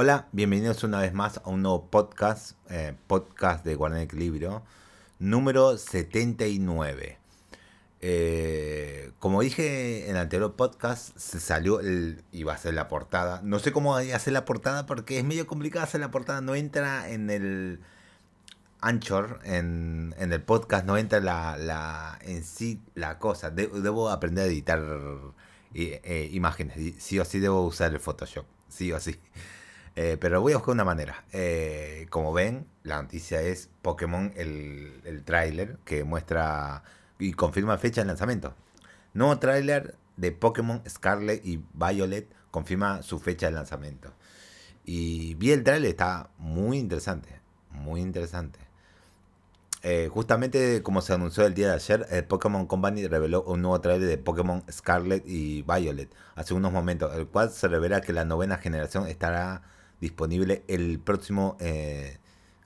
Hola, bienvenidos una vez más a un nuevo podcast, eh, podcast de Guardián Equilibrio, número 79. Eh, como dije en el anterior podcast, se salió el. iba a ser la portada. No sé cómo hacer la portada porque es medio complicado hacer la portada. No entra en el Anchor, en, el podcast, no entra la, en sí la cosa. debo aprender a editar eh, imágenes. Sí o sí debo usar el Photoshop. Sí o sí. Eh, pero voy a buscar una manera. Eh, como ven, la noticia es Pokémon, el, el tráiler que muestra y confirma fecha de lanzamiento. Nuevo tráiler de Pokémon Scarlet y Violet confirma su fecha de lanzamiento. Y vi el tráiler, está muy interesante. Muy interesante. Eh, justamente como se anunció el día de ayer, el Pokémon Company reveló un nuevo trailer de Pokémon Scarlet y Violet hace unos momentos, el cual se revela que la novena generación estará disponible el próximo. Eh,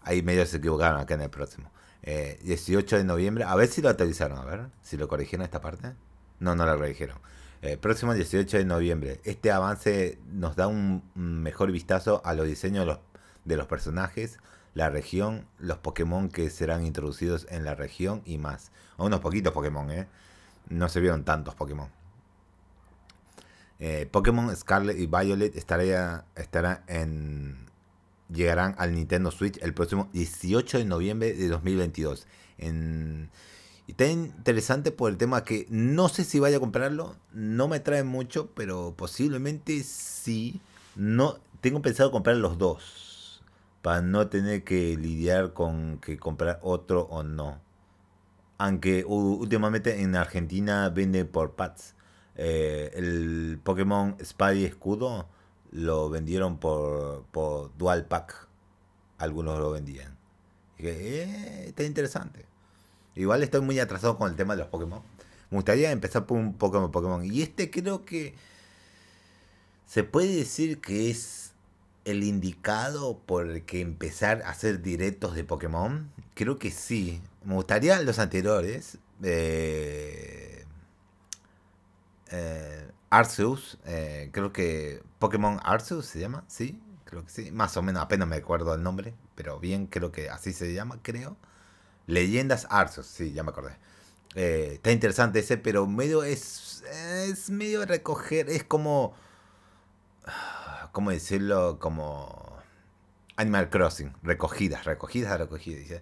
ahí medio se equivocaron acá en el próximo. 18 eh, de noviembre. A ver si lo actualizaron. A ver si lo corrigieron esta parte. No, no lo corrigieron. Eh, próximo 18 de noviembre. Este avance nos da un mejor vistazo a los diseños de los, de los personajes, la región, los Pokémon que serán introducidos en la región y más. A unos poquitos Pokémon, ¿eh? No se vieron tantos Pokémon. Eh, Pokémon Scarlet y Violet estará, estará en, llegarán al Nintendo Switch el próximo 18 de noviembre de 2022. En, y está interesante por el tema que no sé si vaya a comprarlo, no me trae mucho, pero posiblemente sí. No, tengo pensado comprar los dos para no tener que lidiar con que comprar otro o no. Aunque últimamente en Argentina vende por pads. Eh, el Pokémon Spy Escudo lo vendieron por, por Dual Pack. Algunos lo vendían. Eh, está interesante. Igual estoy muy atrasado con el tema de los Pokémon. Me gustaría empezar por un Pokémon Pokémon. Y este creo que se puede decir que es el indicado por el que empezar a hacer directos de Pokémon. Creo que sí. Me gustaría los anteriores. Eh, eh, Arceus, eh, creo que Pokémon Arceus se llama, sí, creo que sí, más o menos, apenas me acuerdo el nombre, pero bien, creo que así se llama, creo. Leyendas Arceus, sí, ya me acordé. Eh, está interesante ese, pero medio es, es medio recoger, es como, ¿cómo decirlo? Como Animal Crossing, recogidas, recogidas, recogidas.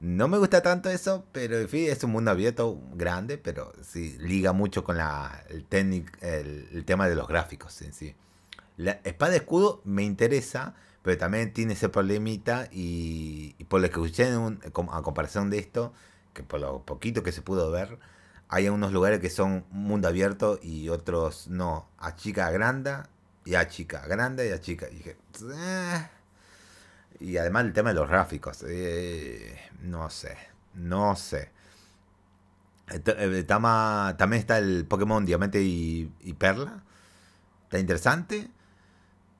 No me gusta tanto eso, pero en fin, es un mundo abierto grande, pero sí, liga mucho con la, el, tema de los gráficos en sí. La espada de escudo me interesa, pero también tiene ese problemita y, por lo que escuché a comparación de esto, que por lo poquito que se pudo ver, hay unos lugares que son mundo abierto y otros no. A chica grande y a chica grande y a chica. Y dije, eh, y además el tema de los gráficos. Eh, no sé. No sé. El también está el Pokémon Diamante y, Perla. Está interesante.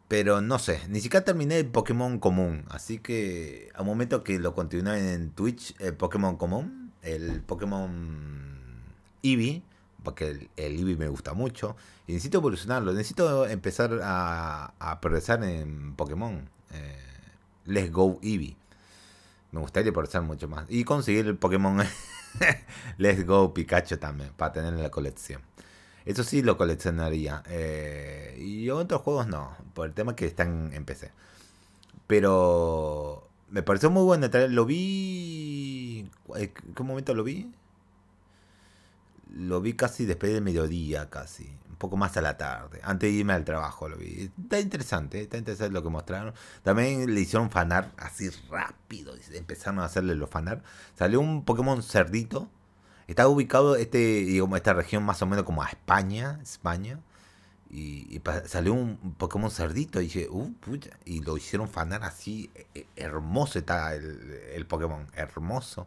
Pero no sé. Ni siquiera terminé el Pokémon común. Así que a un momento que lo continué en Twitch, el Pokémon común. El Pokémon Eevee. Porque el, el Eevee me gusta mucho. Y necesito evolucionarlo. Necesito empezar a, a progresar en Pokémon. Eh, Let's Go Eevee. Me gustaría progresar mucho más. Y conseguir el Pokémon Let's Go Pikachu también, para tener en la colección. Eso sí lo coleccionaría. Eh, y otros juegos no, por el tema que están en PC. Pero me pareció muy bueno. Lo vi... ¿En qué momento lo vi? Lo vi casi después del mediodía, casi poco más a la tarde, antes de irme al trabajo lo vi. Está interesante, está interesante lo que mostraron. También le hicieron fanar así rápido, empezaron a hacerle los fanar. Salió un Pokémon cerdito. Está ubicado este, digamos, esta región más o menos como a España, España. Y, salió un Pokémon cerdito y dije, uh, y lo hicieron fanar así, e, e, hermoso está el, el Pokémon, hermoso.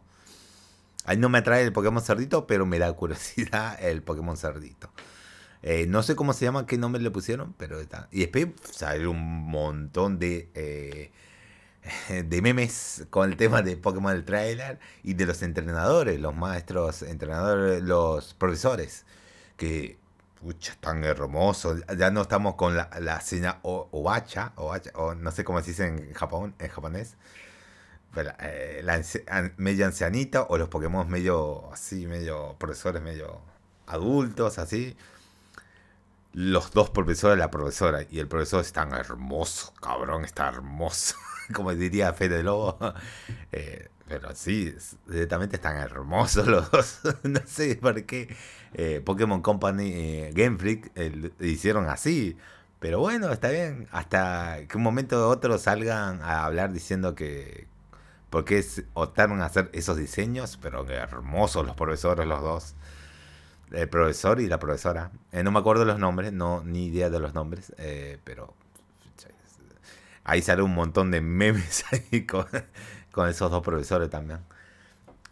Ahí no me atrae el Pokémon cerdito, pero me da curiosidad el Pokémon cerdito. Eh, no sé cómo se llama, qué nombre le pusieron, pero está. Y después sale un montón de, eh, de memes con el tema de Pokémon del trailer y de los entrenadores, los maestros, entrenadores, los profesores. Que Pucha, tan hermoso. Ya no estamos con la, la escena Obacha, o no sé cómo se dice en Japón, en japonés. Pero, eh, la media ancianita o los Pokémon medio así, medio profesores, medio adultos, así. Los dos profesores, la profesora y el profesor están hermosos, cabrón, está hermoso. Como diría Fede Lobo. Eh, pero sí, directamente están hermosos los dos. no sé por qué eh, Pokémon Company, eh, Game Freak hicieron así. Pero bueno, está bien. Hasta que un momento u otro salgan a hablar diciendo que. Porque optaron a hacer esos diseños, pero hermosos los profesores, los dos. El profesor y la profesora. Eh, no me acuerdo los nombres, no ni idea de los nombres, pero ahí sale un montón de memes ahí con, esos dos profesores también.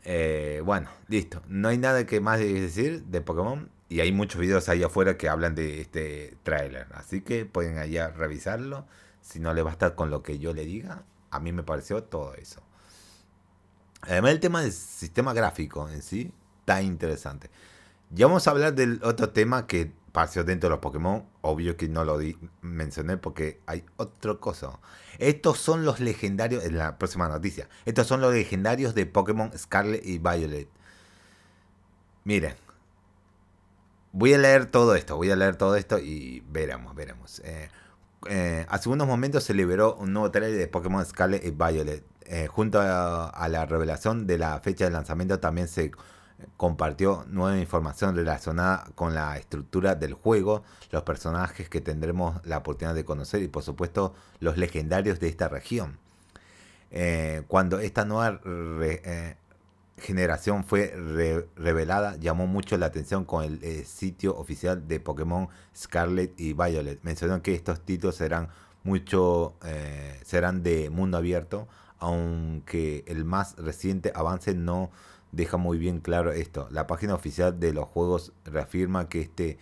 Eh, bueno, listo. No hay nada que más decir de Pokémon. Y hay muchos videos ahí afuera que hablan de este tráiler. Así que pueden allá revisarlo. Si no le va a estar con lo que yo le diga. A mí me pareció todo eso. Además el tema del sistema gráfico en sí está interesante. Ya vamos a hablar del otro tema que pasó dentro de los Pokémon. Obvio que no lo mencioné porque hay otra cosa. Estos son los legendarios, en la próxima noticia. Estos son los legendarios de Pokémon Scarlet y Violet. Miren. Voy a leer todo esto, voy a leer todo esto y veremos, veremos. Eh, eh, hace unos momentos se liberó un nuevo trailer de Pokémon Scarlet y Violet. Eh, junto a la revelación de la fecha de lanzamiento también se compartió nueva información relacionada con la estructura del juego, los personajes que tendremos la oportunidad de conocer y por supuesto los legendarios de esta región. Eh, cuando esta nueva eh, generación fue revelada, llamó mucho la atención con el eh, sitio oficial de Pokémon Scarlet y Violet. Mencionó que estos títulos serán mucho serán de mundo abierto, aunque el más reciente avance no deja muy bien claro esto. La página oficial de los juegos reafirma que este,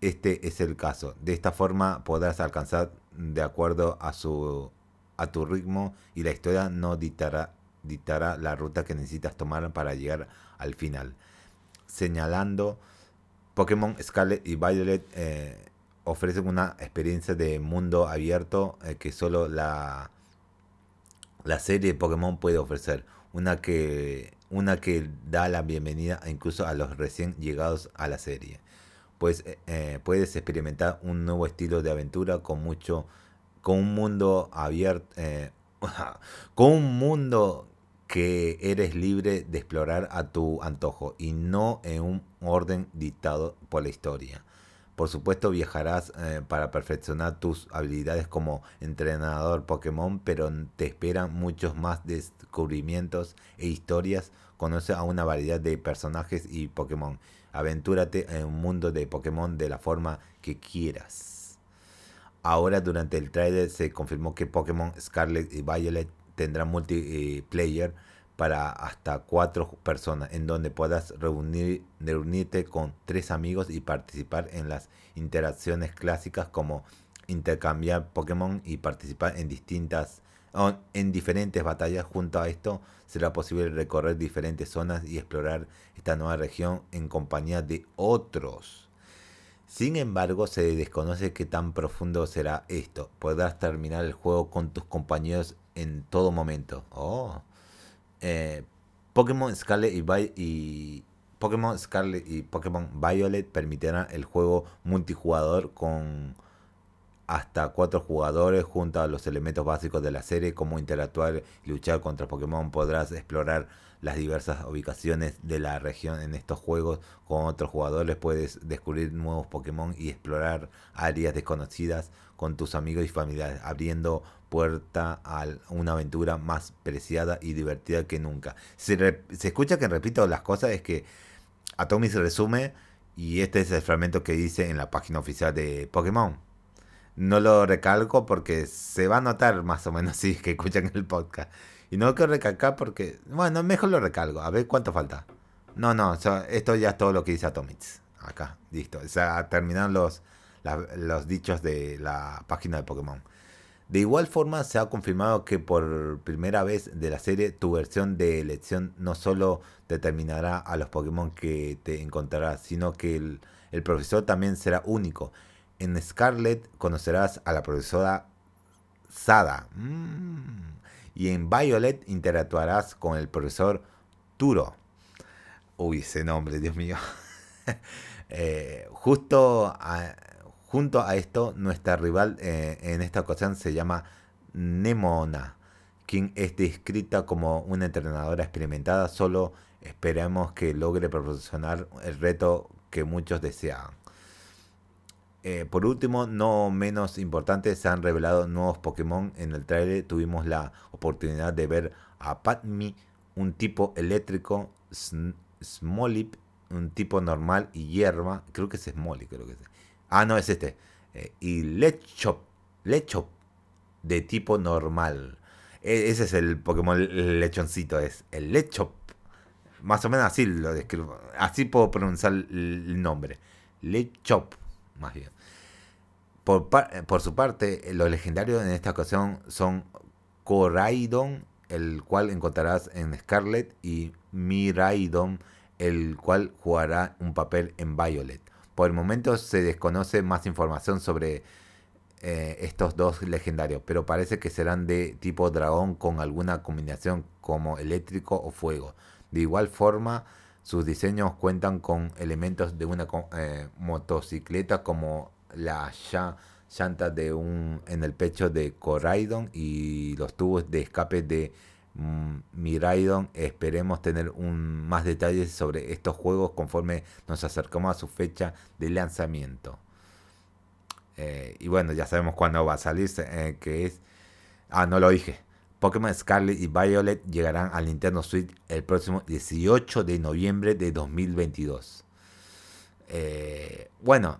este es el caso. De esta forma podrás alcanzar de acuerdo a, su, a tu ritmo y la historia no dictará, dictará la ruta que necesitas tomar para llegar al final. Señalando Pokémon Scarlet y Violet eh, ofrecen una experiencia de mundo abierto eh, que solo la, la serie de Pokémon puede ofrecer. Una que una que da la bienvenida incluso a los recién llegados a la serie. Pues eh, eh, puedes experimentar un nuevo estilo de aventura con mucho, con un mundo abierto, eh, con un mundo que eres libre de explorar a tu antojo y no en un orden dictado por la historia. Por supuesto viajarás para perfeccionar tus habilidades como entrenador Pokémon, pero te esperan muchos más descubrimientos e historias conoce a una variedad de personajes y Pokémon. Aventúrate en un mundo de Pokémon de la forma que quieras. Ahora durante el trailer se confirmó que Pokémon Scarlet y Violet tendrán multiplayer para hasta cuatro personas, en donde puedas reunir, reunirte con tres amigos y participar en las interacciones clásicas como intercambiar Pokémon y participar en distintas en diferentes batallas. Junto a esto será posible recorrer diferentes zonas y explorar esta nueva región en compañía de otros. Sin embargo, se desconoce qué tan profundo será esto. Podrás terminar el juego con tus compañeros en todo momento. Oh. Eh, Pokémon Scarlet y, Pokémon Scarlet y Pokémon Violet permitirán el juego multijugador con hasta cuatro jugadores junto a los elementos básicos de la serie, como interactuar y luchar contra Pokémon. Podrás explorar las diversas ubicaciones de la región en estos juegos con otros jugadores. Puedes descubrir nuevos Pokémon y explorar áreas desconocidas con tus amigos y familiares, abriendo puerta a una aventura más preciada y divertida que nunca. Se, se escucha que repito las cosas, es que Atomy se resume y este es el fragmento que dice en la página oficial de Pokémon no lo recalco porque se va a notar más o menos si que escuchan el podcast. Y no quiero recalcar porque, bueno, mejor lo recalco. A ver cuánto falta. No, no, esto ya es todo lo que dice Atomics. Acá, listo. O sea, terminan los, los dichos de la página de Pokémon. De igual forma, se ha confirmado que por primera vez de la serie, tu versión de elección no solo determinará a los Pokémon que te encontrarás, sino que el profesor también será único. En Scarlet conocerás a la profesora Sada. Mm. Y en Violet interactuarás con el profesor Turo. Uy, ese nombre, Dios mío. Eh, justo junto a esto, nuestra rival eh, en esta ocasión se llama Nemona, quien es descrita como una entrenadora experimentada. Solo esperemos que logre proporcionar el reto que muchos desean. Eh, por último, no menos importante, se han revelado nuevos Pokémon. En el trailer tuvimos la oportunidad de ver a Patmi, un tipo eléctrico, Smolip, un tipo normal y hierba. Creo que es Smolip, creo que es. Ah, no, es este. Eh, y Lechop, Lechop, de tipo normal. E, ese es el Pokémon lechoncito, es el Lechop. Más o menos así lo describo. Así puedo pronunciar el nombre. Lechop, más bien. Por, por su parte, los legendarios en esta ocasión son Coraidon, el cual encontrarás en Scarlet, y Miraidon, el cual jugará un papel en Violet. Por el momento se desconoce más información sobre eh, estos dos legendarios, pero parece que serán de tipo dragón con alguna combinación como eléctrico o fuego. De igual forma, sus diseños cuentan con elementos de una eh, motocicleta como la llanta de un en el pecho de Coraidon y los tubos de escape de Miraidon. Esperemos tener un, más detalles sobre estos juegos conforme nos acercamos a su fecha de lanzamiento. Eh, y bueno, ya sabemos cuándo va a salir, eh, que es... Ah, no lo dije. Pokémon Scarlet y Violet llegarán al Nintendo Switch el próximo 18 de noviembre de 2022. Eh, bueno,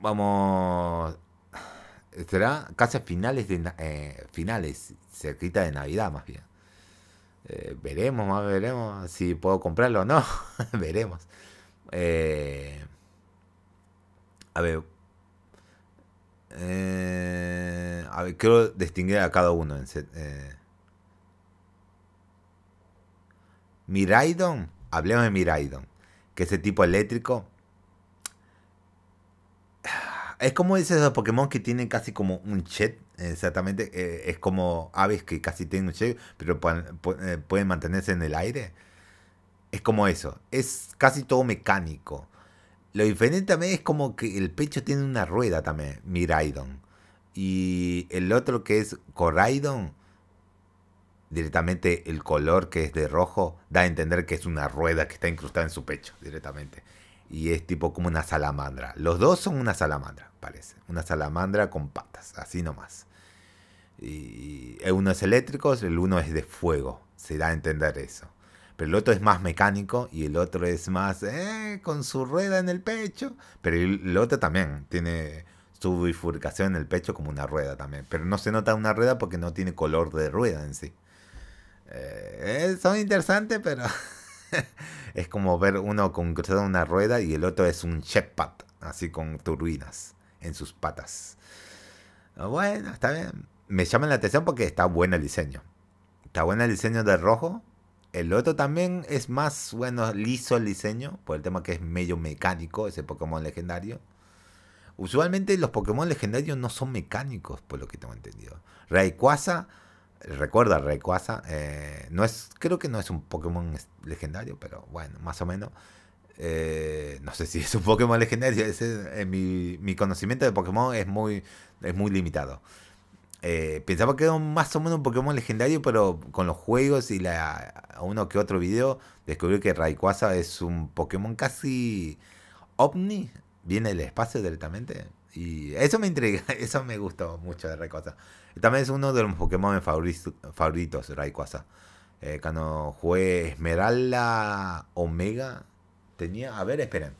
vamos... Será casi a finales de... finales, cerquita de Navidad más bien. Eh, veremos, más veremos si puedo comprarlo o no. veremos. Eh, a ver. Eh, a ver, quiero distinguir a cada uno. Miraidon, hablemos de Miraidon, que ese tipo eléctrico es como esos Pokémon que tienen casi como un chet, exactamente. Eh, es como aves que casi tienen un chet, pero eh, pueden, mantenerse en el aire. Es como eso. Es casi todo mecánico. Lo diferente también es como que el pecho tiene una rueda también, Miraidon. Y el otro que es Coraidon, directamente el color que es de rojo, da a entender que es una rueda que está incrustada en su pecho, directamente y es tipo como una salamandra. Los dos son una salamandra, parece. Una salamandra con patas, así nomás. Y uno es eléctrico, el uno es de fuego. Se da a entender eso. Pero el otro es más mecánico y el otro es más eh, con su rueda en el pecho. Pero el otro también tiene su bifurcación en el pecho como una rueda también. Pero no se nota una rueda porque no tiene color de rueda en sí. Eh, son interesantes, pero es como ver uno con cruzado una rueda y el otro es un Shepard, así con turbinas en sus patas. Bueno, está bien. Me llama la atención porque está bueno el diseño. Está bueno el diseño del rojo. El otro también es más, bueno, liso el diseño, por el tema que es medio mecánico, ese Pokémon legendario. Usualmente los Pokémon legendarios no son mecánicos, por lo que tengo entendido. Rayquaza recuerda Rayquaza. Eh, no es, creo que no es un Pokémon legendario, pero bueno, más o menos. Eh, no sé si es un Pokémon legendario. Eh, mi, conocimiento de Pokémon es muy, es muy limitado. Pensaba que era más o menos un Pokémon legendario, pero con los juegos y la, uno que otro video descubrí que Rayquaza es un Pokémon casi ovni. Viene del espacio directamente. Y eso me intriga, eso me gustó mucho de Rayquaza. También es uno de los Pokémon favoritos, favoritos Rayquaza. Eh, cuando jugué Esmeralda Omega, tenía. A ver, esperen.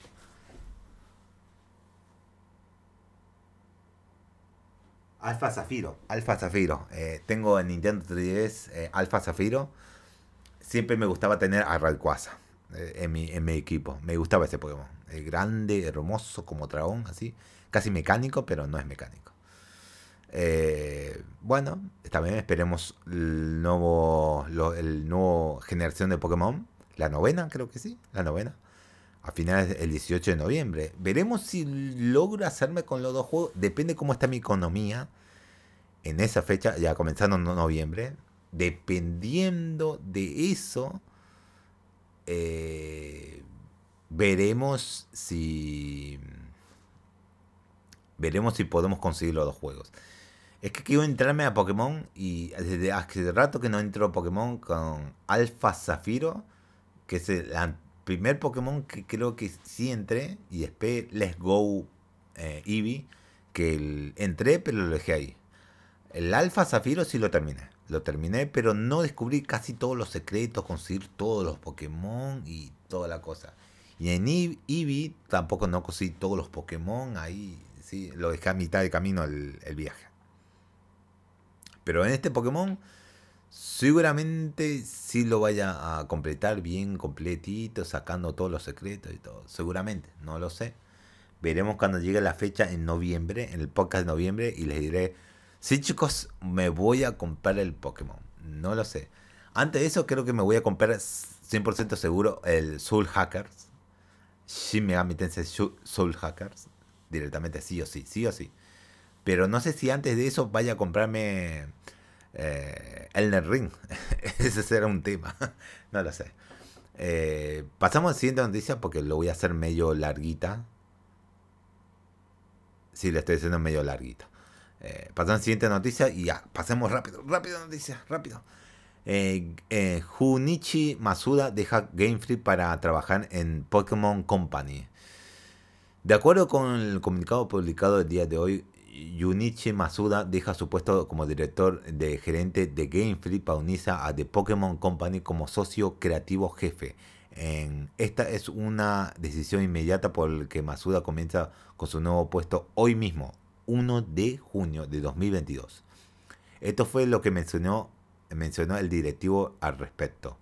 Alfa Zafiro. Alfa Zafiro. Eh, tengo en Nintendo 3DS eh, Alfa Zafiro. Siempre me gustaba tener a Rayquaza eh, en, mi, en mi equipo. Me gustaba ese Pokémon. grande, hermoso, como dragón, así. Casi mecánico, pero no es mecánico. Eh, bueno, también esperemos el nuevo, el nuevo generación de Pokémon. La novena, creo que sí, la novena. a finales del 18 de noviembre. Veremos si logro hacerme con los dos juegos. Depende cómo está mi economía en esa fecha, ya comenzando en noviembre. Dependiendo de eso, eh, veremos si veremos si podemos conseguir los dos juegos. Es que quiero entrarme a Pokémon y desde hace rato que no entro a Pokémon con Alpha Zafiro, que es el primer Pokémon que creo que sí entré y después Let's Go eh, Eevee, que entré pero lo dejé ahí. El Alpha Zafiro sí lo terminé. Lo terminé, pero no descubrí casi todos los secretos, conseguir todos los Pokémon y toda la cosa. Y en Eevee tampoco no conseguí todos los Pokémon, ahí sí, lo dejé a mitad de camino el, el viaje. Pero en este Pokémon Seguramente sí lo vaya a completar bien completito, sacando todos los secretos y todo. Seguramente, no lo sé. Veremos cuando llegue la fecha en noviembre, en el podcast de noviembre, y les diré, sí chicos, me voy a comprar el Pokémon. No lo sé. Antes de eso creo que me voy a comprar 100% seguro el Soul Hackers. Shin Megami Tensei Soul Hackers. Directamente sí o sí, sí o sí. Pero no sé si antes de eso vaya a comprarme eh, Elner Ring. Ese será un tema. no lo sé. Eh, pasamos a la siguiente noticia porque lo voy a hacer medio larguita. Sí, le estoy diciendo medio larguita. Eh, pasamos a la siguiente noticia y ya, pasemos rápido, rápido rápido. Eh, eh, Junichi Masuda deja Game Freak para trabajar en Pokémon Company. De acuerdo con el comunicado publicado el día de hoy, Junichi Masuda deja su puesto como director de gerente de Game Freak para unirse a The Pokémon Company como socio creativo jefe. Esta es una decisión inmediata por la que Masuda comienza con su nuevo puesto hoy mismo, 1 de junio de 2022. Esto fue lo que mencionó, mencionó el directivo al respecto.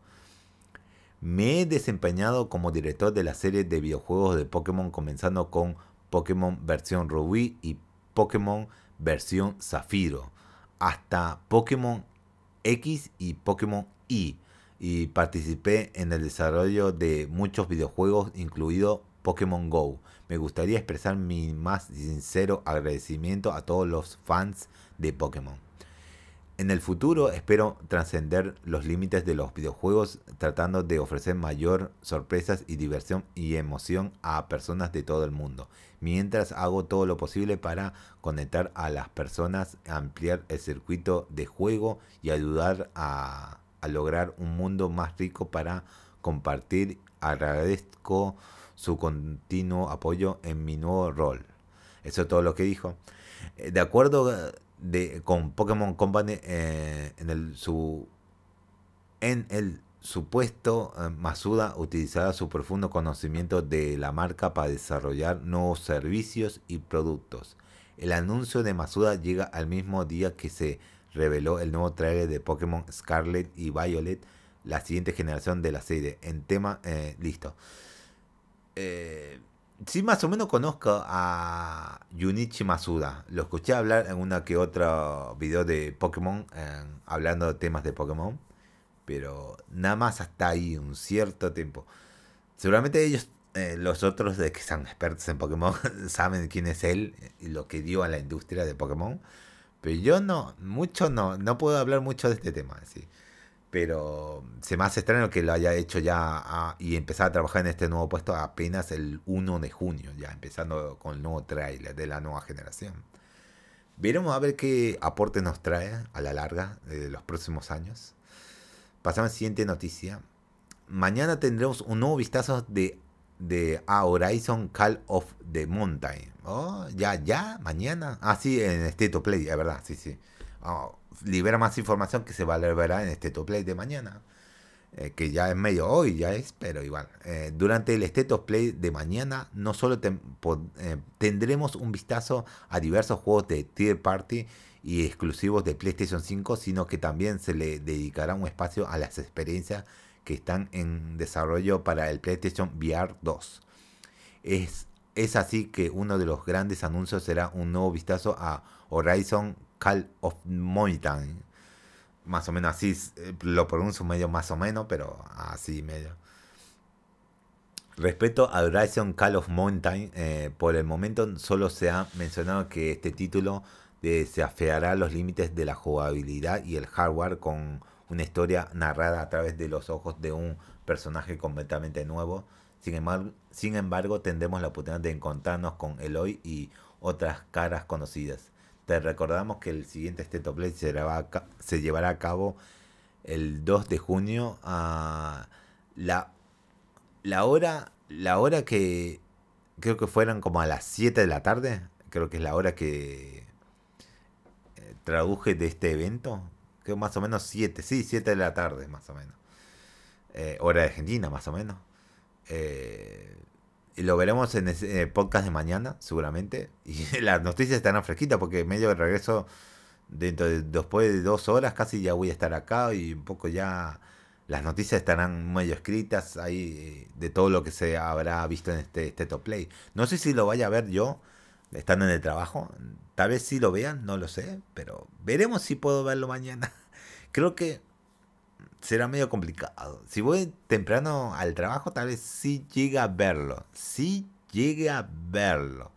Me he desempeñado como director de la serie de videojuegos de Pokémon comenzando con Pokémon versión Rubí y Pokémon versión Zafiro, hasta Pokémon X y Pokémon Y, y participé en el desarrollo de muchos videojuegos, incluido Pokémon Go. Me gustaría expresar mi más sincero agradecimiento a todos los fans de Pokémon. En el futuro espero trascender los límites de los videojuegos tratando de ofrecer mayor sorpresas y diversión y emoción a personas de todo el mundo, mientras hago todo lo posible para conectar a las personas, ampliar el circuito de juego y ayudar a, a lograr un mundo más rico para compartir. Agradezco su continuo apoyo en mi nuevo rol. Eso es todo lo que dijo. Eh, de acuerdo de, con Pokémon Company eh, en el su en el supuesto eh, Masuda utilizará su profundo conocimiento de la marca para desarrollar nuevos servicios y productos. El anuncio de Masuda llega al mismo día que se reveló el nuevo trailer de Pokémon Scarlet y Violet, la siguiente generación de la serie. En tema, eh, listo. Eh, sí más o menos conozco a Junichi Masuda. Lo escuché hablar en una que otra video de Pokémon, hablando de temas de Pokémon. Pero nada más hasta ahí, un cierto tiempo. Seguramente ellos, eh, los otros de que son expertos en Pokémon, saben quién es él y lo que dio a la industria de Pokémon. Pero yo no, mucho no, no puedo hablar mucho de este tema. ¿sí? Pero se me hace extraño que lo haya hecho ya y empezar a trabajar en este nuevo puesto apenas el 1 de junio, ya empezando con el nuevo trailer de la nueva generación. Veremos a ver qué aporte nos trae a la larga de los próximos años. Pasamos a la siguiente noticia. Mañana tendremos un nuevo vistazo de, de a Horizon Call of the Mountain. Oh, ya, ya, mañana. Ah, sí, en State of Play, es verdad, sí, sí. Oh, libera más información que se va a verá en este top play de mañana. Eh, que ya es medio hoy, ya es, pero igual. Eh, durante el State Play de mañana, no solo eh, tendremos un vistazo a diversos juegos de Tier Party y exclusivos de PlayStation 5, sino que también se le dedicará un espacio a las experiencias que están en desarrollo para el PlayStation VR 2. Es, es así que uno de los grandes anuncios será un nuevo vistazo a Horizon Call of Mountain. Más o menos así, eh, lo pronuncio medio más o menos, pero así medio. Respecto a Horizon Call of Mountain, eh, por el momento solo se ha mencionado que este título desafiará los límites de la jugabilidad y el hardware con una historia narrada a través de los ojos de un personaje completamente nuevo. Sin embargo, sin embargo tendremos la oportunidad de encontrarnos con Eloy y otras caras conocidas. Te recordamos que el siguiente State Play se, llevará a cabo el 2 de junio a la, la hora la hora que creo que fueran como a las 7 de la tarde, creo que es la hora que eh, traduje de este evento, creo más o menos 7, sí, 7 de la tarde más o menos. Eh, hora de Argentina más o menos. Eh, lo veremos en el podcast de mañana, seguramente. Y las noticias estarán fresquitas porque medio de regreso, dentro de, después de dos horas casi ya voy a estar acá y un poco ya las noticias estarán medio escritas ahí eh, de todo lo que se habrá visto en este, este top play. No sé si lo vaya a ver yo, estando en el trabajo. Tal vez sí lo vean, no lo sé, pero veremos si puedo verlo mañana. Creo que será medio complicado. Si voy temprano al trabajo, tal vez sí llegue a verlo. Sí llegue a verlo.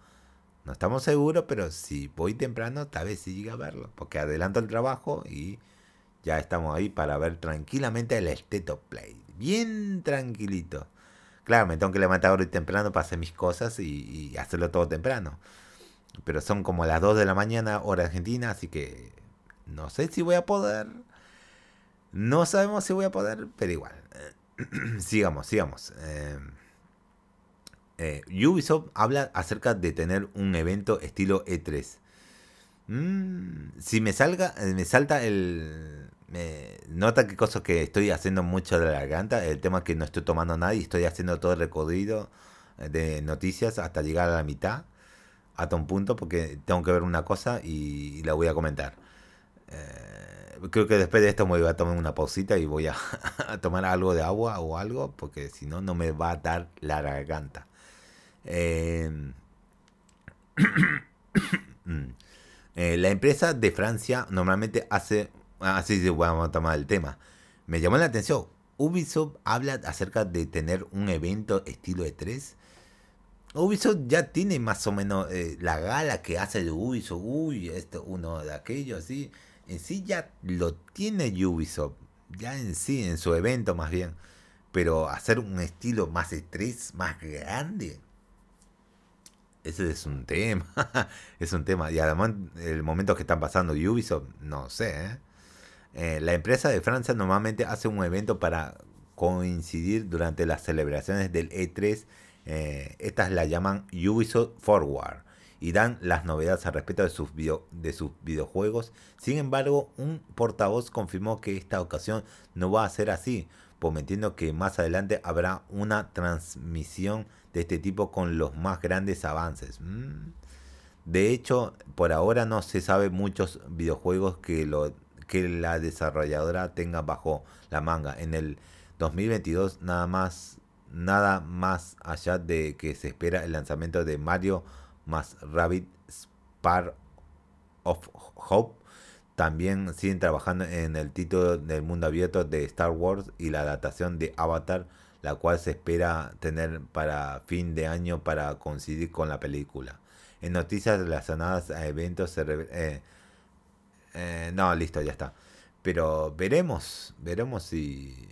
No estamos seguros, pero si voy temprano, tal vez sí llegue a verlo. Porque adelanto el trabajo y ya estamos ahí para ver tranquilamente el Esteto Play. Bien tranquilito. Claro, me tengo que levantar hoy temprano para hacer mis cosas y, y hacerlo todo temprano. Pero son como las 2 de la mañana, hora argentina, así que no sé si voy a poder. No sabemos si voy a poder, pero igual. sigamos, sigamos. Eh, eh, Ubisoft habla acerca de tener un evento estilo E3. Mm, si me salga, eh, me salta el. Me nota que cosa que estoy haciendo mucho de la garganta. El tema que no estoy tomando nada y estoy haciendo todo el recorrido de noticias hasta llegar a la mitad. Hasta un punto, porque tengo que ver una cosa y, la voy a comentar. Eh, creo que después de esto me voy a tomar una pausita y voy a, tomar algo de agua o algo, porque si no, no me va a dar la garganta. Eh, mm. Eh, la empresa de Francia normalmente hace... Así se vamos a tomar el tema. Me llamó la atención. Ubisoft habla acerca de tener un evento estilo E3. Ubisoft ya tiene más o menos eh, la gala que hace de Ubisoft. Uy, esto, uno de aquellos, así. En sí ya lo tiene Ubisoft. Ya en sí, en su evento más bien. Pero hacer un estilo más E3, más grande ese es un tema. es un tema. Y además, el momento que están pasando Ubisoft, no sé. ¿eh? Eh, la empresa de Francia normalmente hace un evento para coincidir durante las celebraciones del E3. Eh, estas la llaman Ubisoft Forward y dan las novedades al respecto de sus, de sus videojuegos. Sin embargo, un portavoz confirmó que esta ocasión no va a ser así, prometiendo que más adelante habrá una transmisión de este tipo con los más grandes avances. Mm. De hecho, por ahora no se sabe muchos videojuegos que, lo, que la desarrolladora tenga bajo la manga. En el 2022 nada más, nada más allá de que se espera el lanzamiento de Mario más Rabbit Spark of Hope. También siguen trabajando en el título del mundo abierto de Star Wars y la adaptación de Avatar la cual se espera tener para fin de año para coincidir con la película. En noticias relacionadas a eventos se eh, eh, no, listo, ya está. Pero veremos, veremos si,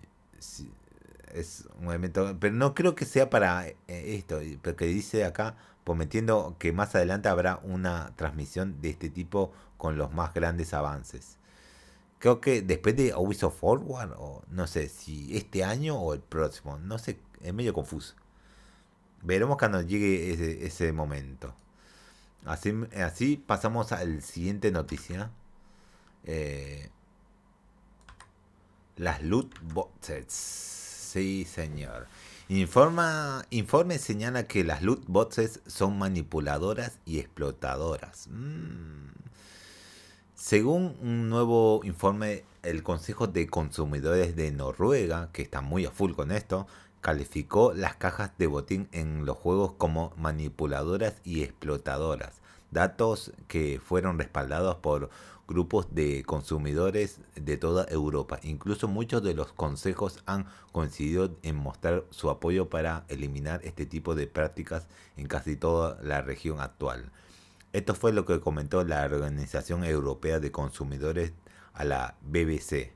es un evento, pero no creo que sea para eh, esto, porque dice acá, prometiendo que más adelante habrá una transmisión de este tipo con los más grandes avances creo que después de Ubisoft Forward, o no sé si este año o el próximo, no sé, es medio confuso. Veremos cuando llegue ese, momento. Así, así pasamos al siguiente noticia. Eh, las loot boxes. Sí, señor. Informa, informe señala que las loot boxes son manipuladoras y explotadoras. Mm. Según un nuevo informe, el Consejo de Consumidores de Noruega, que está muy a full con esto, calificó las cajas de botín en los juegos como manipuladoras y explotadoras, datos que fueron respaldados por grupos de consumidores de toda Europa. Incluso muchos de los consejos han coincidido en mostrar su apoyo para eliminar este tipo de prácticas en casi toda la región actual. Esto fue lo que comentó la Organización Europea de Consumidores a la BBC.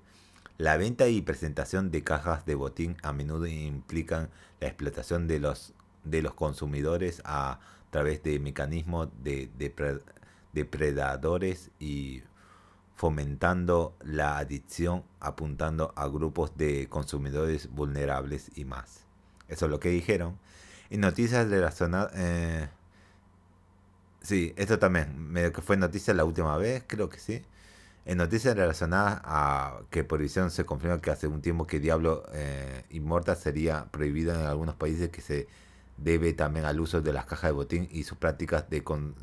La venta y presentación de cajas de botín a menudo implican la explotación de los, de los consumidores a través de mecanismos de, de depredadores y fomentando la adicción, apuntando a grupos de consumidores vulnerables y más. Eso es lo que dijeron. Y noticias relacionadas... Eh, sí, esto también, medio que fue noticia la última vez, creo que sí. En noticias relacionadas a que por visión se confirma que hace un tiempo que Diablo eh, Inmortal sería prohibido en algunos países que se debe también al uso de las cajas de botín y sus prácticas con,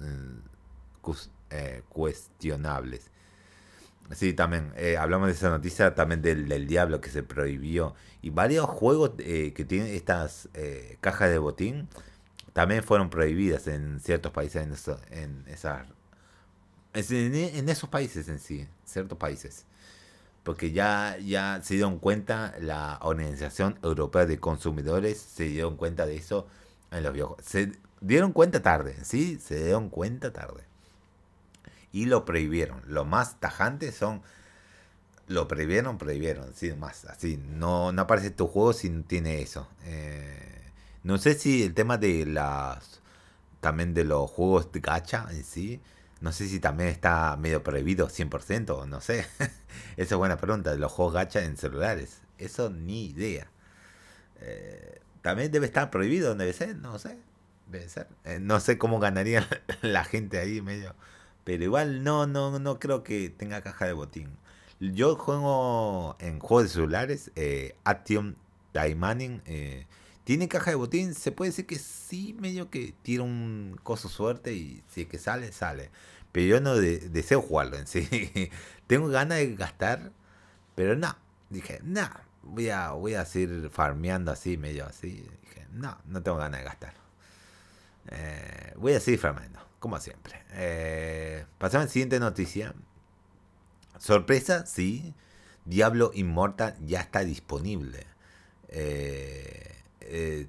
eh, cuestionables. Sí, también. Eh, hablamos de esa noticia también del, diablo que se prohibió. Y varios juegos eh, que tienen estas eh, cajas de botín también fueron prohibidas en ciertos países, en, en, esas, en, esos países en sí, ciertos países. Porque ya, ya se dieron cuenta, la Organización Europea de Consumidores se dieron cuenta de eso en los videojuegos. Se dieron cuenta tarde, ¿sí? Se dieron cuenta tarde y lo prohibieron. Lo más tajante son lo prohibieron, prohibieron, sin más, así, no, no aparece tu juego si no tiene eso. Eh, no sé si el tema de las, también de los juegos de gacha en sí, no sé si también está medio prohibido 100%, no sé. Esa es buena pregunta, de los juegos gacha en celulares, eso ni idea. Eh, también debe estar prohibido, debe ser, no sé, debe ser. Eh, no sé cómo ganaría la gente ahí medio pero igual no, no, no creo que tenga caja de botín. Yo juego en juegos de celulares, eh, Action Diamonding. Eh, ¿Tiene caja de botín? Se puede decir que sí, medio que tira un coso suerte y si es que sale, sale. Pero yo no deseo jugarlo en sí. Tengo ganas de gastar, pero no. Dije, no, voy a, voy a seguir farmeando así, medio así. Dije, no, no tengo ganas de gastar. Eh, voy a seguir farmeando como siempre. Eh, pasamos a la siguiente noticia. Sorpresa, sí. Diablo Immortal ya está disponible. Eh, eh,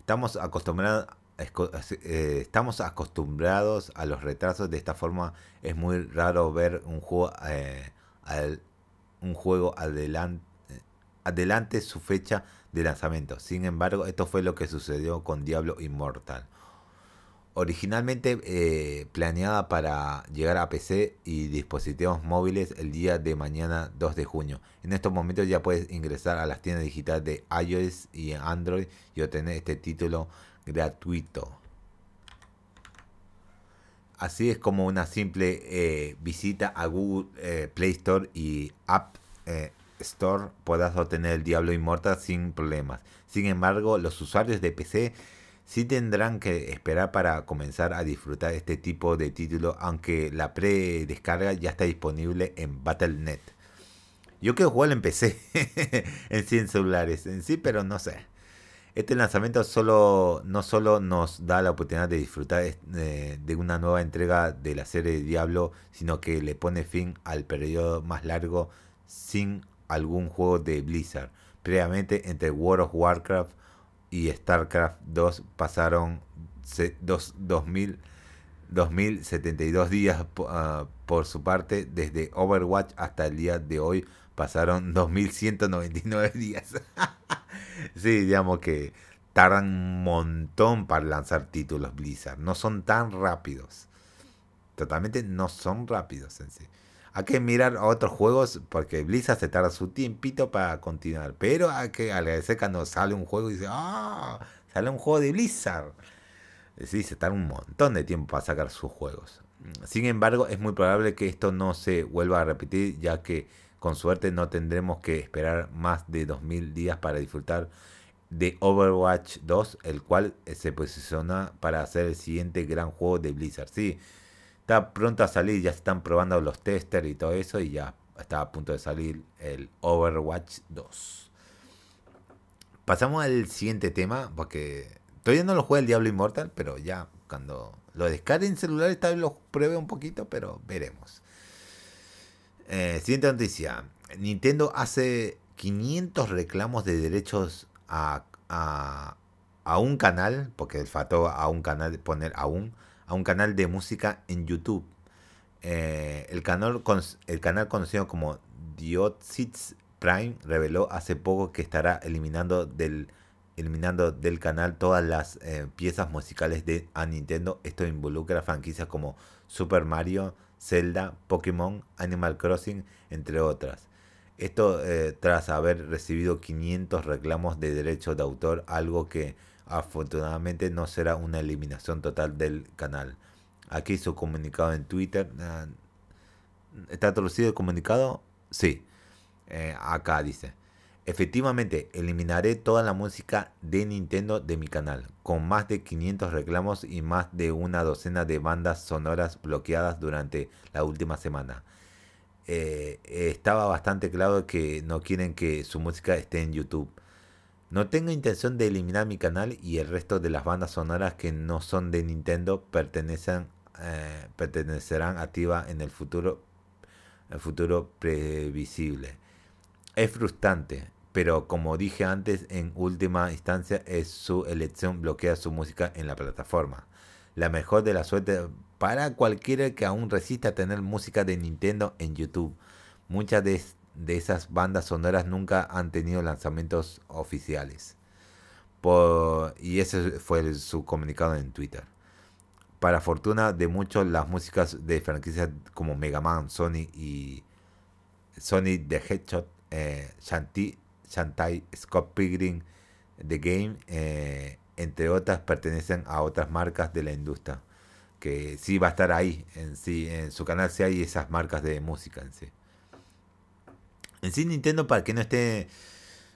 estamos acostumbrados estamos acostumbrados a los retrasos de esta forma es muy raro ver un juego un juego adelante adelante su fecha de lanzamiento sin embargo esto fue lo que sucedió con Diablo Immortal originalmente eh, planeada para llegar a PC y dispositivos móviles el día de mañana 2 de junio. En estos momentos ya puedes ingresar a las tiendas digitales de iOS y Android y obtener este título gratuito. Así es como una simple eh, visita a Google eh, Play Store y App Store podrás obtener el Diablo Immortal sin problemas. Sin embargo, los usuarios de PC sí tendrán que esperar para comenzar a disfrutar este tipo de título, aunque la pre-descarga ya está disponible en Battle.net. Yo quiero jugar en PC, en 100 celulares, en sí, pero no sé. Este lanzamiento solo, no solo nos da la oportunidad de disfrutar eh, de una nueva entrega de la serie Diablo, sino que le pone fin al periodo más largo sin algún juego de Blizzard. Previamente entre World of Warcraft y StarCraft 2 pasaron dos, 2000, 2072 días uh, por su parte. Desde Overwatch hasta el día de hoy pasaron 2199 días. sí, digamos que tardan un montón para lanzar títulos Blizzard. No son tan rápidos. Totalmente no son rápidos en sí. Hay que mirar a otros juegos porque Blizzard se tarda su tiempito para continuar. Pero hay que agradecer cuando sale un juego y dice, ¡ah! sale un juego de Blizzard. Sí, se tarda un montón de tiempo para sacar sus juegos. Sin embargo, es muy probable que esto no se vuelva a repetir, ya que con suerte no tendremos que esperar más de 2000 días para disfrutar de Overwatch 2, el cual se posiciona para ser el siguiente gran juego de Blizzard. Sí, está pronto a salir, ya están probando los testers y todo eso y ya está a punto de salir el Overwatch 2. Pasamos al siguiente tema, porque todavía no lo juega el Diablo Immortal, pero ya cuando Lo descargue en celular, tal vez lo pruebe un poquito, pero veremos. Eh, siguiente noticia. Nintendo hace 500 reclamos de derechos a, a, un canal, porque faltó a un canal poner aún, a un canal de música en YouTube. Eh, el, canal, el canal conocido como Diotsits Prime reveló hace poco que estará eliminando del, eliminando del canal todas las eh, piezas musicales de a Nintendo. Esto involucra franquicias como Super Mario, Zelda, Pokémon, Animal Crossing, entre otras. Esto eh, tras haber recibido 500 reclamos de derechos de autor, algo que afortunadamente no será una eliminación total del canal. Aquí su comunicado en Twitter. Ah, ¿Está traducido el comunicado? Sí. Eh, acá dice. Efectivamente, eliminaré toda la música de Nintendo de mi canal, con más de 500 reclamos y más de una docena de bandas sonoras bloqueadas durante la última semana. Eh, estaba bastante claro que no quieren que su música esté en YouTube. No tengo intención de eliminar mi canal y el resto de las bandas sonoras que no son de Nintendo pertenecen, eh, pertenecerán activa en el futuro, el futuro previsible. Es frustrante, pero como dije antes, en última instancia es su elección bloquear su música en la plataforma. La mejor de la suerte para cualquiera que aún resista a tener música de Nintendo en YouTube. Muchas de, esas bandas sonoras nunca han tenido lanzamientos oficiales. y ese fue su comunicado en Twitter. Para fortuna de muchos, las músicas de franquicias como Mega Man, Sony y Sony The Hedgehog, eh, Shantai, Scott Pilgrim, The Game, eh, entre otras, pertenecen a otras marcas de la industria que sí va a estar ahí, en sí, en su canal sí hay esas marcas de música en sí. En sí Nintendo para que no esté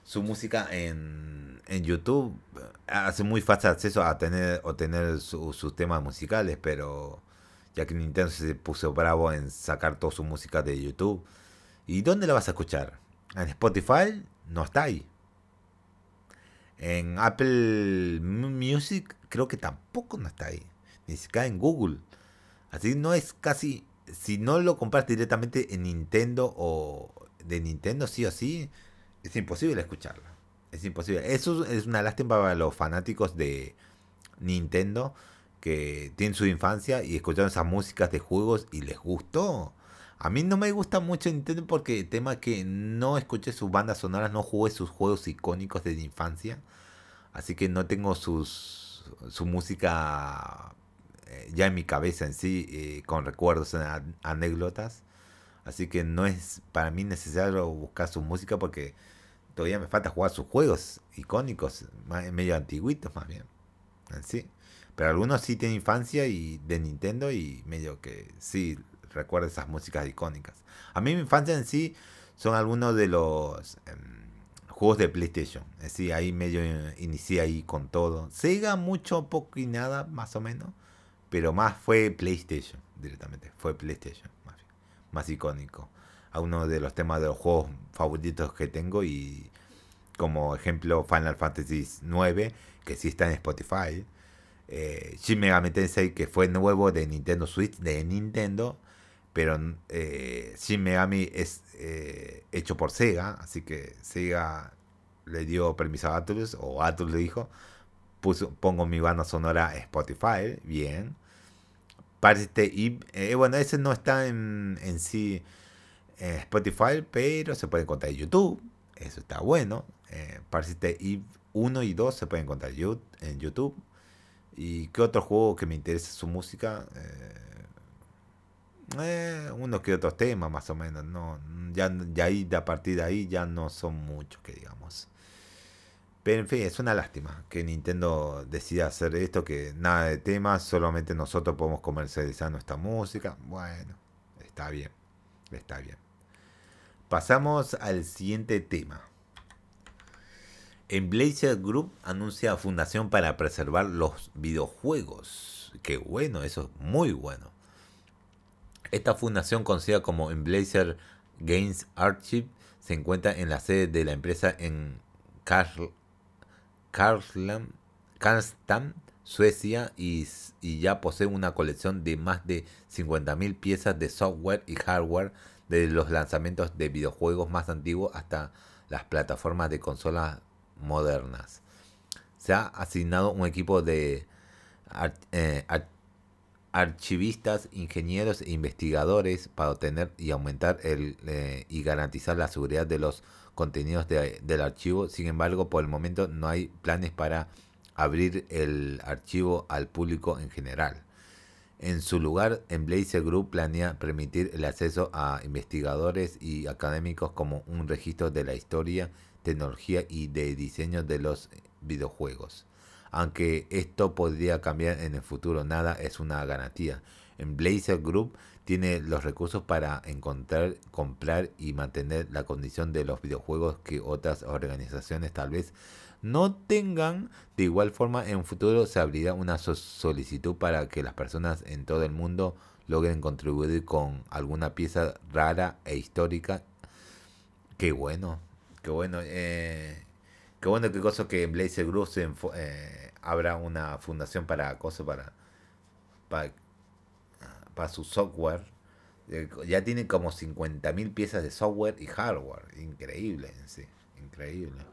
su música en, en YouTube hace muy fácil acceso a tener o tener sus temas musicales, pero ya que Nintendo se puso bravo en sacar toda su música de YouTube. ¿Y dónde la vas a escuchar? En Spotify no está ahí. En Apple Music creo que tampoco no está ahí ni siquiera en Google. Así no es casi, si no lo compras directamente en Nintendo o de Nintendo sí o sí, es imposible escucharlo. Es imposible. Eso es una lástima para los fanáticos de Nintendo que tienen su infancia y escucharon esas músicas de juegos y les gustó. A mí no me gusta mucho Nintendo porque el tema que no escuché sus bandas sonoras, no jugué sus juegos icónicos de infancia. Así que no tengo sus, su música eh, ya en mi cabeza en sí, eh, con recuerdos, anécdotas. Así que no es para mí necesario buscar su música porque todavía me falta jugar sus juegos icónicos, medio antiguitos más bien. En sí. Pero algunos sí tienen infancia y de Nintendo y medio que sí recuerda esas músicas icónicas. A mí mi infancia en sí son algunos de los em, juegos de PlayStation. Es decir, ahí medio inicié ahí con todo. Sega mucho, poco y nada, más o menos. Pero más fue PlayStation directamente. Fue PlayStation más, icónico. A uno de los temas de los juegos favoritos que tengo y como ejemplo Final Fantasy IX, que sí está en Spotify. Eh, Shin Megami Tensei, que fue nuevo de Nintendo Switch, de Nintendo. Pero eh, Shin Megami es eh, hecho por Sega, así que Sega le dio permiso a Atlus, o Atlus le dijo, pongo mi banda sonora Spotify, bien. Parte y eh, bueno, ese no está en, en sí Spotify, pero se puede encontrar en YouTube. Eso está bueno. Eh, y 1 y 2 se pueden encontrar en YouTube. ¿Y qué otro juego que me interesa su música? Eh, eh, unos que otros temas más o menos. No, ya, ya ahí, a partir de ahí ya no son muchos que digamos. Pero en fin, es una lástima que Nintendo decida hacer esto, que nada de temas, solamente nosotros podemos comercializar nuestra música. Bueno, está bien, está bien. Pasamos al siguiente tema. Blazer Group anuncia fundación para preservar los videojuegos. Qué bueno, eso es muy bueno. Esta fundación, conocida como Blazer Games Archive, se encuentra en la sede de la empresa en Carl Karlstam, Suecia y, y ya posee una colección de más de 50.000 piezas de software y hardware desde los lanzamientos de videojuegos más antiguos hasta las plataformas de consolas modernas. Se ha asignado un equipo de eh, archivistas, ingenieros e investigadores para obtener y aumentar el, eh, y garantizar la seguridad de los contenidos del archivo. Sin embargo, por el momento no hay planes para abrir el archivo al público en general. En su lugar, Blazer Group planea permitir el acceso a investigadores y académicos como un registro de la historia, tecnología y de diseño de los videojuegos. Aunque esto podría cambiar en el futuro, nada es una garantía. Blazer Group tiene los recursos para encontrar, comprar y mantener la condición de los videojuegos que otras organizaciones tal vez no tengan. De igual forma, en un futuro se abrirá una solicitud para que las personas en todo el mundo logren contribuir con alguna pieza rara e histórica. Qué bueno, qué bueno. Eh, qué bueno, qué cosa que en Blazer Group eh, habrá una fundación para cosas para, para, para su software. Eh, ya tiene como 50.000 piezas de software y hardware. Increíble, sí, increíble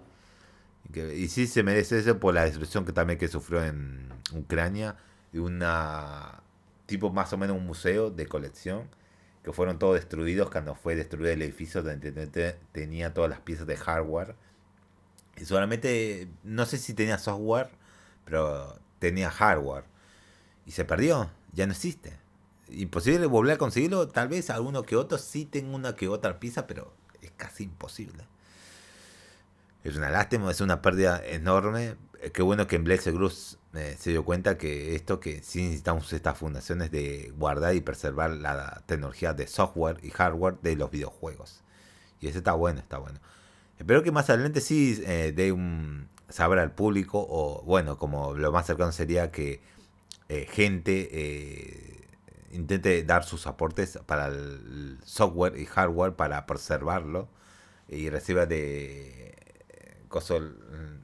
y sí se merece eso por la destrucción que también que sufrió en Ucrania. Y una tipo más o menos un museo de colección. Que fueron todos destruidos cuando fue destruido el edificio donde tenía todas las piezas de hardware. Y solamente, no sé si tenía software, pero tenía hardware. Y se perdió, ya no existe. Imposible volver a conseguirlo. Tal vez alguno que otro sí tenga una que otra pieza, pero es casi imposible. Es una lástima, es una pérdida enorme. Eh, qué bueno que en Blaze Group eh, se dio cuenta que esto, que sí necesitamos estas fundaciones de guardar y preservar la tecnología de software y hardware de los videojuegos. Y eso está bueno, está bueno. Espero que más adelante sí eh, dé un saber al público, o bueno, como lo más cercano sería que gente intente dar sus aportes para el software y hardware para preservarlo y reciba de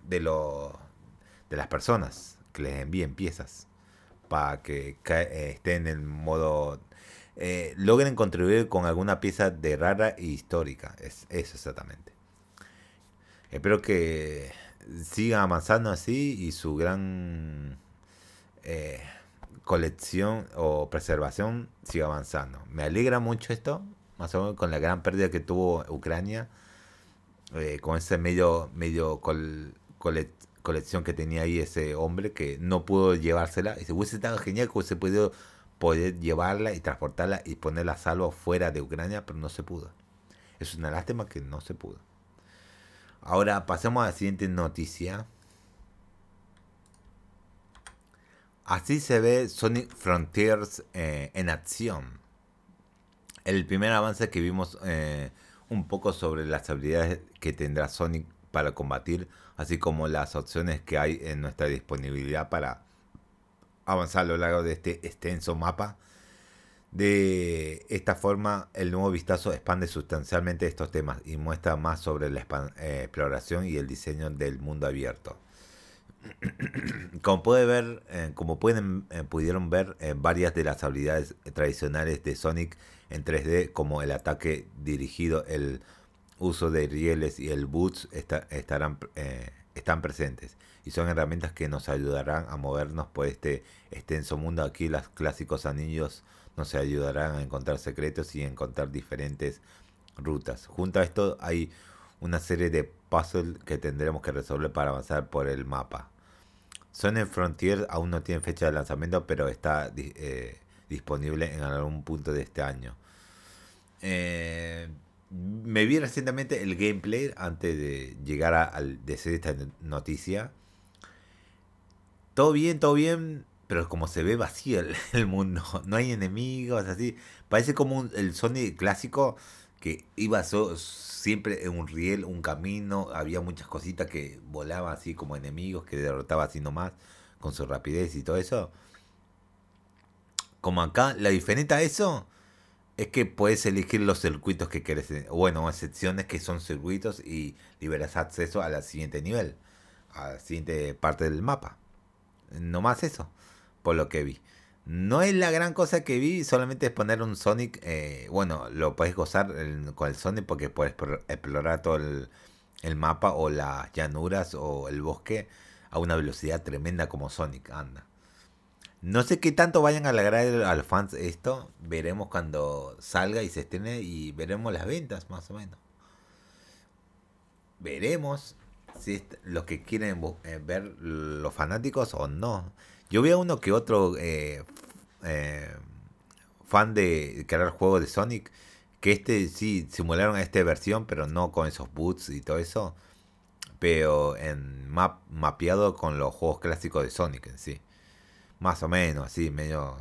de lo de las personas que les envíen piezas para que eh, estén en modo eh, logren contribuir con alguna pieza de rara e histórica. Es eso exactamente espero que siga avanzando así y su gran eh, colección o preservación siga avanzando me alegra mucho esto más o menos con la gran pérdida que tuvo Ucrania eh, con ese medio, medio colección que tenía ahí ese hombre que no pudo llevársela. Y se hubiese estado genial que hubiese podido poder llevarla y transportarla y ponerla a salvo fuera de Ucrania, pero no se pudo. Es una lástima que no se pudo. Ahora pasemos a la siguiente noticia. Así se ve Sonic Frontiers eh, en acción. El primer avance que vimos eh, un poco sobre las habilidades que tendrá Sonic para combatir, así como las opciones que hay en nuestra disponibilidad para avanzar a lo largo de este extenso mapa. De esta forma, el nuevo vistazo expande sustancialmente estos temas y muestra más sobre la eh, exploración y el diseño del mundo abierto. como puede ver, eh, como pueden, eh, pudieron ver, varias de las habilidades tradicionales de Sonic en 3D, como el ataque dirigido, el uso de rieles y el boots, estarán, están presentes y son herramientas que nos ayudarán a movernos por este extenso mundo. Aquí los clásicos anillos nos ayudarán a encontrar secretos y encontrar diferentes rutas. Junto a esto hay una serie de puzzles que tendremos que resolver para avanzar por el mapa. Sonic Frontier aún no tiene fecha de lanzamiento, pero está eh, disponible en algún punto de este año. Eh, me vi recientemente el gameplay antes de llegar a, decir esta noticia. Todo bien, todo bien, pero como se ve vacío el, mundo, no hay enemigos, así. Parece como el Sonic clásico que iba siempre en un riel, un camino, había muchas cositas que volaban así como enemigos, que derrotaba así nomás, con su rapidez y todo eso. Como acá, la diferencia a eso es que puedes elegir los circuitos que quieres, bueno, secciones que son circuitos y liberas acceso a la siguiente nivel, a la siguiente parte del mapa. Nomás eso, por lo que vi. No es la gran cosa que vi, solamente es poner un Sonic. Eh, bueno, lo puedes gozar con el Sonic porque puedes explorar todo el, el, mapa o las llanuras o el bosque a una velocidad tremenda como Sonic anda. No sé qué tanto vayan a alegrar a los fans esto. Veremos cuando salga y se estrene y veremos las ventas más o menos. Veremos si es lo que quieren eh, ver los fanáticos o no. Yo a uno que otro eh, eh, fan de crear juegos de Sonic que este sí simularon esta versión, pero no con esos boots y todo eso, pero en map mapeado con los juegos clásicos de Sonic en sí más o menos, así, medio.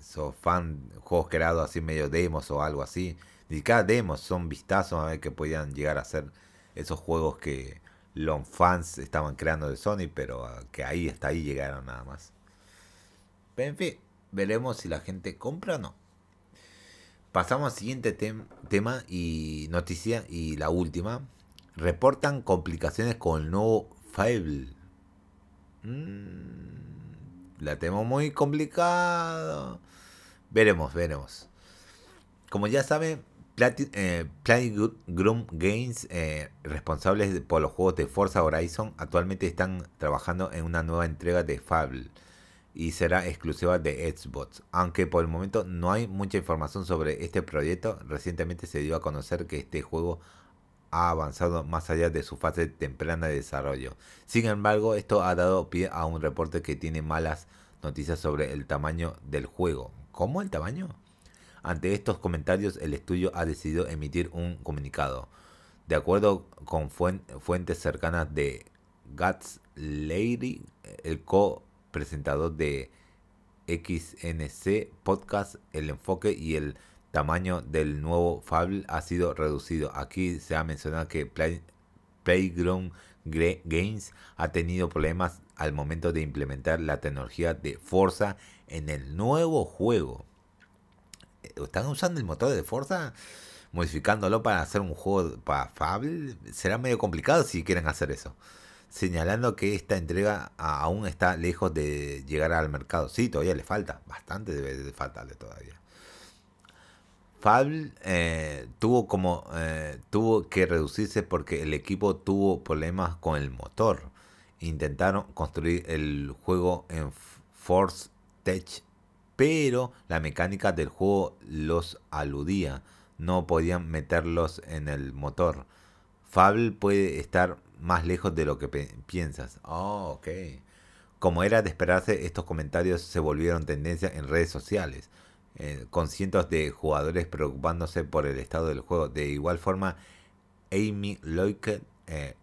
Sos fan, juegos creados así, medio demos o algo así. Y cada demos son vistazos a ver que podían llegar a ser esos juegos que los fans estaban creando de Sony, pero que ahí hasta ahí llegaron nada más. Pero en fin, veremos si la gente compra o no. Pasamos al siguiente tema y noticia y la última. Reportan complicaciones con el nuevo Fable. Mmm la tenemos muy complicado. Veremos, veremos. Como ya saben, eh, Playgroup Games, eh, responsables por los juegos de Forza Horizon, actualmente están trabajando en una nueva entrega de Fable y será exclusiva de Xbox. Aunque por el momento no hay mucha información sobre este proyecto, recientemente se dio a conocer que este juego ha avanzado más allá de su fase temprana de desarrollo. Sin embargo, esto ha dado pie a un reporte que tiene malas noticias sobre el tamaño del juego. ¿Cómo el tamaño? Ante estos comentarios, el estudio ha decidido emitir un comunicado. De acuerdo con fuentes cercanas de Guts Lady, el co-presentador de XNC Podcast, el enfoque y el tamaño del nuevo Fable ha sido reducido. Aquí se ha mencionado que Playground Games ha tenido problemas al momento de implementar la tecnología de Forza en el nuevo juego. ¿Están usando el motor de Forza? Modificándolo para hacer un juego para Fable. Será medio complicado si quieren hacer eso. Señalando que esta entrega aún está lejos de llegar al mercado. Sí, todavía le falta. Bastante debe de faltarle todavía. Fable eh, tuvo como eh, tuvo que reducirse porque el equipo tuvo problemas con el motor. Intentaron construir el juego en Force Tech, pero la mecánica del juego los aludía. No podían meterlos en el motor. Fable puede estar más lejos de lo que piensas. Oh, ok. Como era de esperarse, estos comentarios se volvieron tendencia en redes sociales. Eh, con cientos de jugadores preocupándose por el estado del juego. De igual forma, Amy Loickett, eh,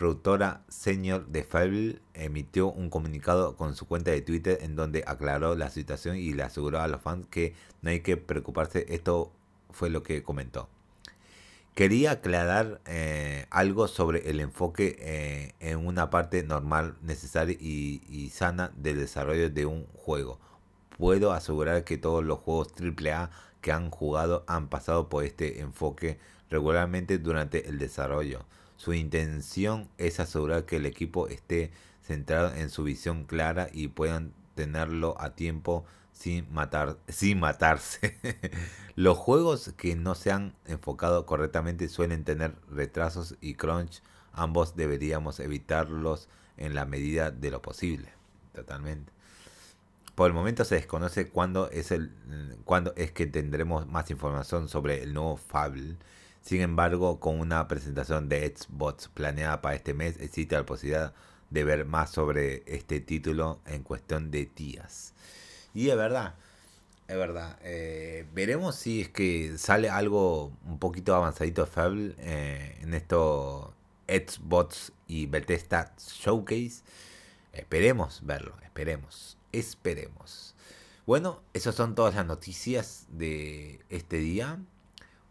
productora senior de Fable, emitió un comunicado con su cuenta de Twitter en donde aclaró la situación y le aseguró a los fans que no hay que preocuparse. Esto fue lo que comentó. Quería aclarar eh, algo sobre el enfoque en una parte normal, necesaria y sana del desarrollo de un juego puedo asegurar que todos los juegos AAA que han jugado han pasado por este enfoque regularmente durante el desarrollo. Su intención es asegurar que el equipo esté centrado en su visión clara y puedan tenerlo a tiempo sin, matar, sin matarse. Los juegos que no se han enfocado correctamente suelen tener retrasos y crunch. Ambos deberíamos evitarlos en la medida de lo posible. Totalmente. Por el momento se desconoce cuándo es, el, cuándo es que tendremos más información sobre el nuevo Fable. Sin embargo, con una presentación de Xbox planeada para este mes, existe la posibilidad de ver más sobre este título en cuestión de días. Y es verdad, es verdad. Eh, veremos si es que sale algo un poquito avanzadito de Fable eh, en esto Xbox y Bethesda Showcase. Esperemos verlo, esperemos. Esperemos. Bueno, esas son todas las noticias de este día.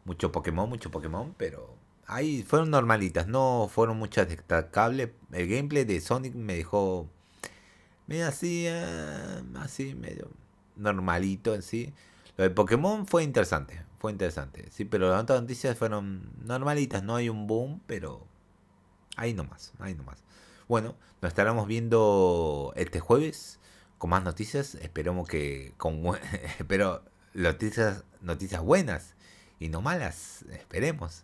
Mucho Pokémon, mucho Pokémon, pero ahí fueron normalitas, no fueron muchas destacables. El gameplay de Sonic me dejó medio así, eh, así, medio normalito en sí. Lo de Pokémon fue interesante, fue interesante, sí, pero las otras noticias fueron normalitas, no hay un boom, pero ahí nomás, ahí nomás. Bueno, nos estaremos viendo este jueves con más noticias. Esperemos que con espero noticias noticias buenas y no malas, esperemos.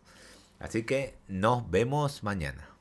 Así que nos vemos mañana.